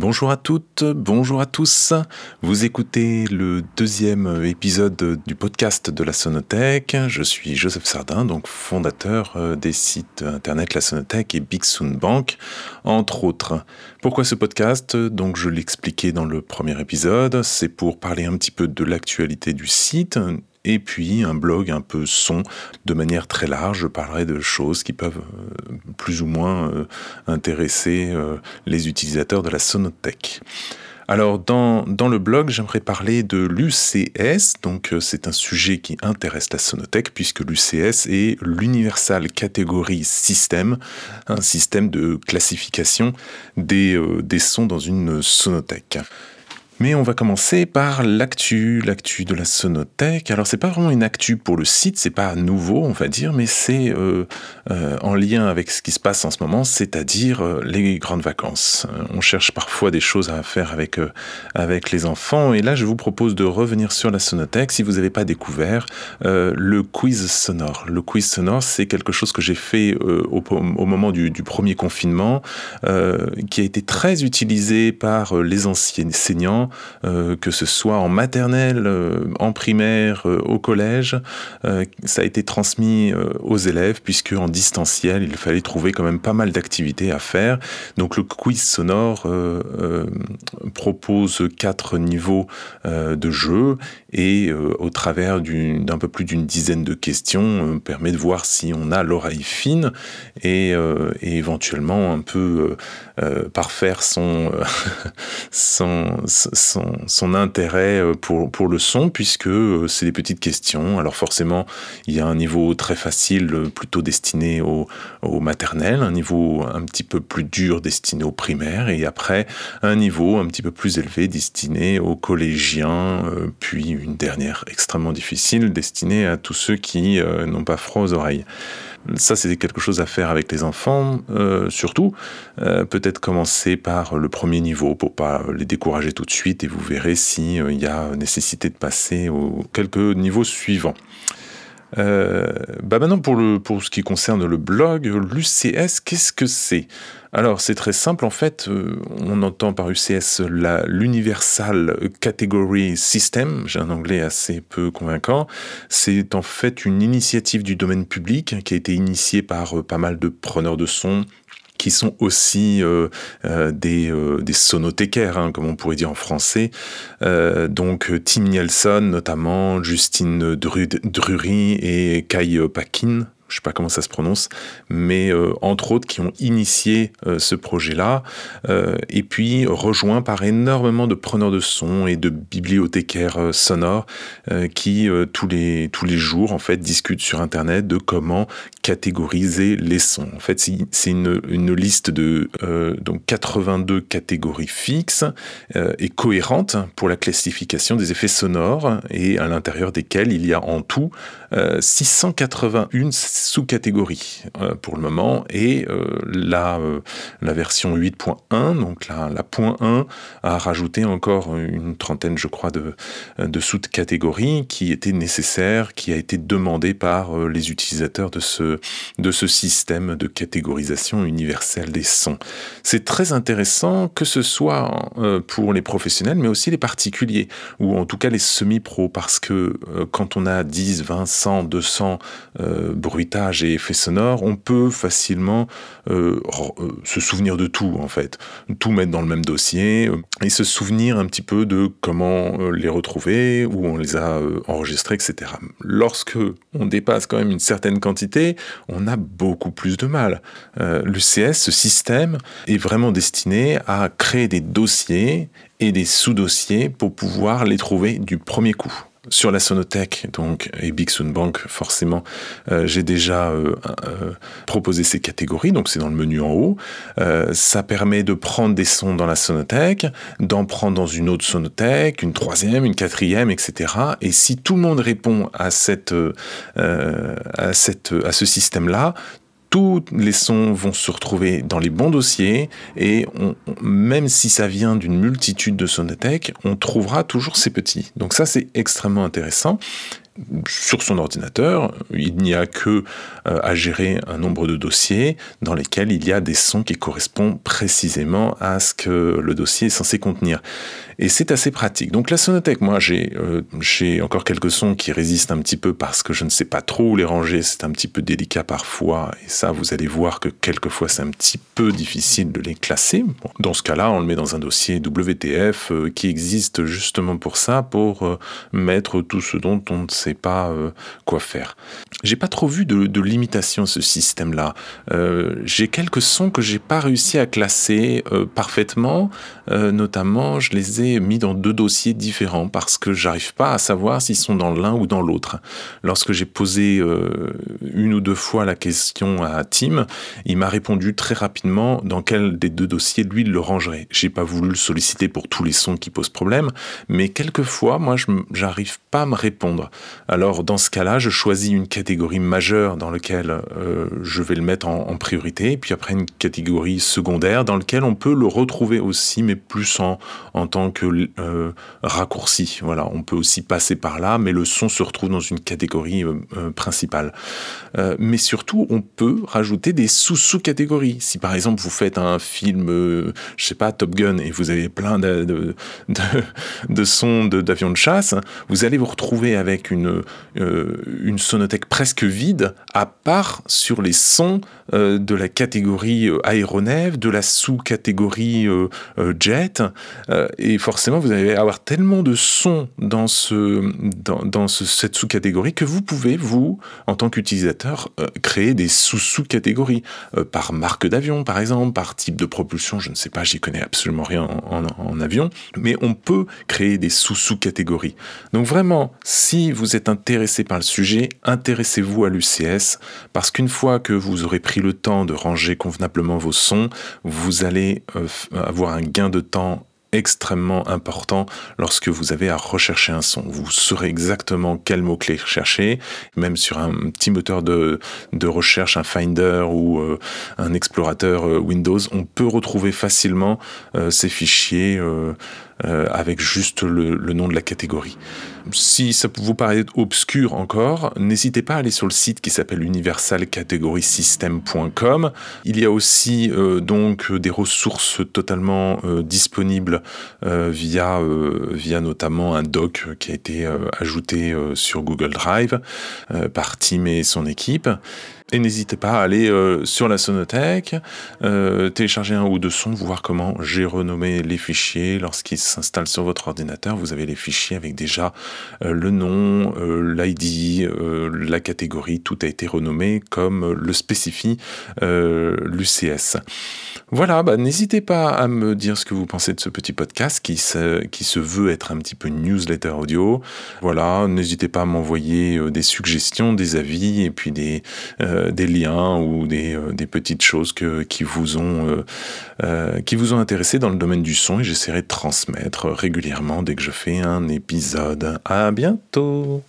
Bonjour à toutes, bonjour à tous. Vous écoutez le deuxième épisode du podcast de la Sonothèque. Je suis Joseph Sardin, donc fondateur euh, des sites internet La Sonothèque et Big Soon Bank, entre autres. Pourquoi ce podcast? Donc je l'expliquais dans le premier épisode, c'est pour parler un petit peu de l'actualité du site, et puis un blog un peu son de manière très large. Je parlerai de choses qui peuvent euh, plus ou moins euh, intéresser euh, les utilisateurs de la sonothèque. Alors dans, dans le blog, j'aimerais parler de l'UCS, donc c'est un sujet qui intéresse la sonothèque puisque l'UCS est l'Universal Category System, un système de classification des, des sons dans une sonothèque. Mais on va commencer par l'actu, l'actu de la Sonothèque. Alors c'est pas vraiment une actu pour le site, c'est pas nouveau on va dire, mais c'est euh, euh, en lien avec ce qui se passe en ce moment, c'est-à-dire euh, les grandes vacances. on cherche parfois des choses à faire avec, avec les enfants, et là je vous propose de revenir sur la Sonothèque si vous n'avez pas découvert le quiz sonore. Le quiz sonore, c'est quelque chose que j'ai fait au, moment du, du premier confinement, qui a été très utilisé par les anciens euh, que ce soit en maternelle, euh, en primaire, euh, au collège. ça a été transmis aux élèves puisque en distanciel, il fallait trouver quand même pas mal d'activités à faire. Donc le quiz sonore propose quatre niveaux de jeu et au travers d'un peu plus d'une dizaine de questions permet de voir si on a l'oreille fine et, éventuellement un peu parfaire son, son, son, intérêt euh, pour, le son, puisque euh, c'est des petites questions. Alors forcément, il y a un niveau très facile, euh, plutôt destiné au, maternel, un niveau un petit peu plus dur destiné au primaire, et après un niveau un petit peu plus élevé destiné aux collégiens, puis une dernière extrêmement difficile destinée à tous ceux qui n'ont pas froid aux oreilles. Ça, c'est quelque chose à faire avec les enfants, surtout. Peut-être commencer par le premier niveau pour pas les décourager tout de suite et vous verrez s'il euh, y a nécessité de passer aux quelques niveaux suivants. Euh, bah maintenant, pour, le, pour ce qui concerne le blog, l'UCS, qu'est-ce que c'est? Alors, c'est très simple, en fait, euh, on entend par UCS l'Universal Category System, j'ai un anglais assez peu convaincant. C'est en fait une initiative du domaine public qui a été initiée par euh, pas mal de preneurs de son, qui sont aussi euh, euh, des, euh, des, sonothécaires, hein, comme on pourrait dire en français. donc Tim Nielsen notamment, Justine Drury et Kai Pakin je sais pas comment ça se prononce, mais euh, entre autres qui ont initié euh, ce projet-là, euh, et puis rejoint par énormément de preneurs de son et de bibliothécaires sonores qui tous les tous les jours en fait discutent sur Internet de comment catégoriser les sons. En fait, c'est une, une, liste de donc 82 catégories fixes et cohérentes pour la classification des effets sonores et à l'intérieur desquels il y a en tout 681 sous-catégories euh, pour le moment et euh, la, euh, version 8.1, donc la, la point 1, a rajouté encore une trentaine, je crois, de, de sous-catégories qui étaient nécessaires, qui a été demandé par les utilisateurs de ce, de ce système de catégorisation universelle des sons. C'est très intéressant que ce soit pour les professionnels, mais aussi les particuliers, ou en tout cas les semi-pros, parce que quand on a 10, 20, 100, 200 bruits et effets sonores, on peut facilement euh, euh, se souvenir de tout en fait, tout mettre dans le même dossier euh, et se souvenir un petit peu de comment les retrouver, où on les a enregistrés, etc. Lorsque on dépasse quand même une certaine quantité, on a beaucoup plus de mal. L'UCS, ce système, est vraiment destiné à créer des dossiers et des sous-dossiers pour pouvoir les trouver du premier coup sur la Sonothèque donc, et Big Soon Bank, forcément, euh, j'ai déjà euh, euh, proposé ces catégories, donc c'est dans le menu en haut. ça permet de prendre des sons dans la Sonothèque, d'en prendre dans une autre Sonothèque, une troisième, une quatrième, etc. Et si tout le monde répond à, cette, à, cette, à ce système-là, tous les sons vont se retrouver dans les bons dossiers et même si ça vient d'une multitude de sonothèques, on trouvera toujours ces petits. Donc ça c'est extrêmement intéressant. Sur son ordinateur, il n'y a que euh, à gérer un nombre de dossiers dans lesquels il y a des sons qui correspondent précisément à ce que le dossier est censé contenir. Et c'est assez pratique. Donc la sonothèque, moi euh, j'ai encore quelques sons qui résistent un petit peu parce que je ne sais pas trop où les ranger, c'est un petit peu délicat parfois, et ça vous allez voir que quelquefois c'est un petit peu difficile de les classer. dans ce cas-là, on le met dans un dossier WTF euh, qui existe justement pour ça, pour mettre tout ce dont on ne sait pas euh, quoi faire. J'ai pas trop vu de, limitation ce système-là. Euh, j'ai quelques sons que j'ai pas réussi à classer euh, parfaitement, notamment je les ai mis dans deux dossiers différents parce que j'arrive pas à savoir s'ils sont dans l'un ou dans l'autre. Lorsque j'ai posé une ou deux fois la question à Tim, il m'a répondu très rapidement dans quel des deux dossiers lui le rangerait. J'ai pas voulu le solliciter pour tous les sons qui posent problème, mais quelquefois, moi, j'arrive pas à me répondre. Alors dans ce cas-là, je choisis une catégorie majeure dans laquelle euh, je vais le mettre en, priorité, puis après une catégorie secondaire dans laquelle on peut le retrouver aussi, mais plus en, tant que euh, raccourci. Voilà, on peut aussi passer par là, mais le son se retrouve dans une catégorie euh, principale. mais surtout, on peut rajouter des sous-sous-catégories. Si par exemple vous faites un film, je sais pas, Top Gun, et vous avez plein de, de sons d'avions de chasse, vous allez vous retrouver avec une euh, une, sonothèque presque vide, à part sur les sons euh, de la catégorie euh, aéronef, de la sous-catégorie jet. et forcément, vous allez avoir tellement de sons dans, ce, dans, cette sous-catégorie que vous pouvez, vous, en tant qu'utilisateur, créer des sous-sous-catégories par marque d'avion, par exemple, par type de propulsion. Je ne sais pas, j'y connais absolument rien en, en avion, mais on peut créer des sous-sous-catégories. Donc vraiment, si vous intéressé par le sujet, intéressez-vous à l'UCS, parce qu'une fois que vous aurez pris le temps de ranger convenablement vos sons, vous allez euh, avoir un gain de temps extrêmement important lorsque vous avez à rechercher un son. Vous saurez exactement quel mot-clé rechercher, même sur un petit moteur de, de recherche, un Finder ou euh, un explorateur euh, Windows, on peut retrouver facilement ces fichiers euh, avec juste le, nom de la catégorie. Si ça vous paraît obscur encore, n'hésitez pas à aller sur le site qui s'appelle universalcategorysystem.com. Il y a aussi euh, donc des ressources totalement euh, disponibles via, via notamment un doc qui a été ajouté sur Google Drive par Tim et son équipe. Et n'hésitez pas à aller sur la Sonothèque, télécharger un ou deux sons, voir comment j'ai renommé les fichiers. Lorsqu'ils s'installent sur votre ordinateur, vous avez les fichiers avec déjà euh, le nom, l'ID, la catégorie, tout a été renommé comme le spécifie l'UCS. Voilà, bah, n'hésitez pas à me dire ce que vous pensez de ce petit podcast qui se, qui se veut être un petit peu newsletter audio. Voilà, n'hésitez pas à m'envoyer des suggestions, des avis et puis des, euh, des liens ou des, euh, des petites choses que, qui, vous ont, euh, qui vous ont intéressé dans le domaine du son et j'essaierai de régulièrement dès que je fais un épisode. À bientôt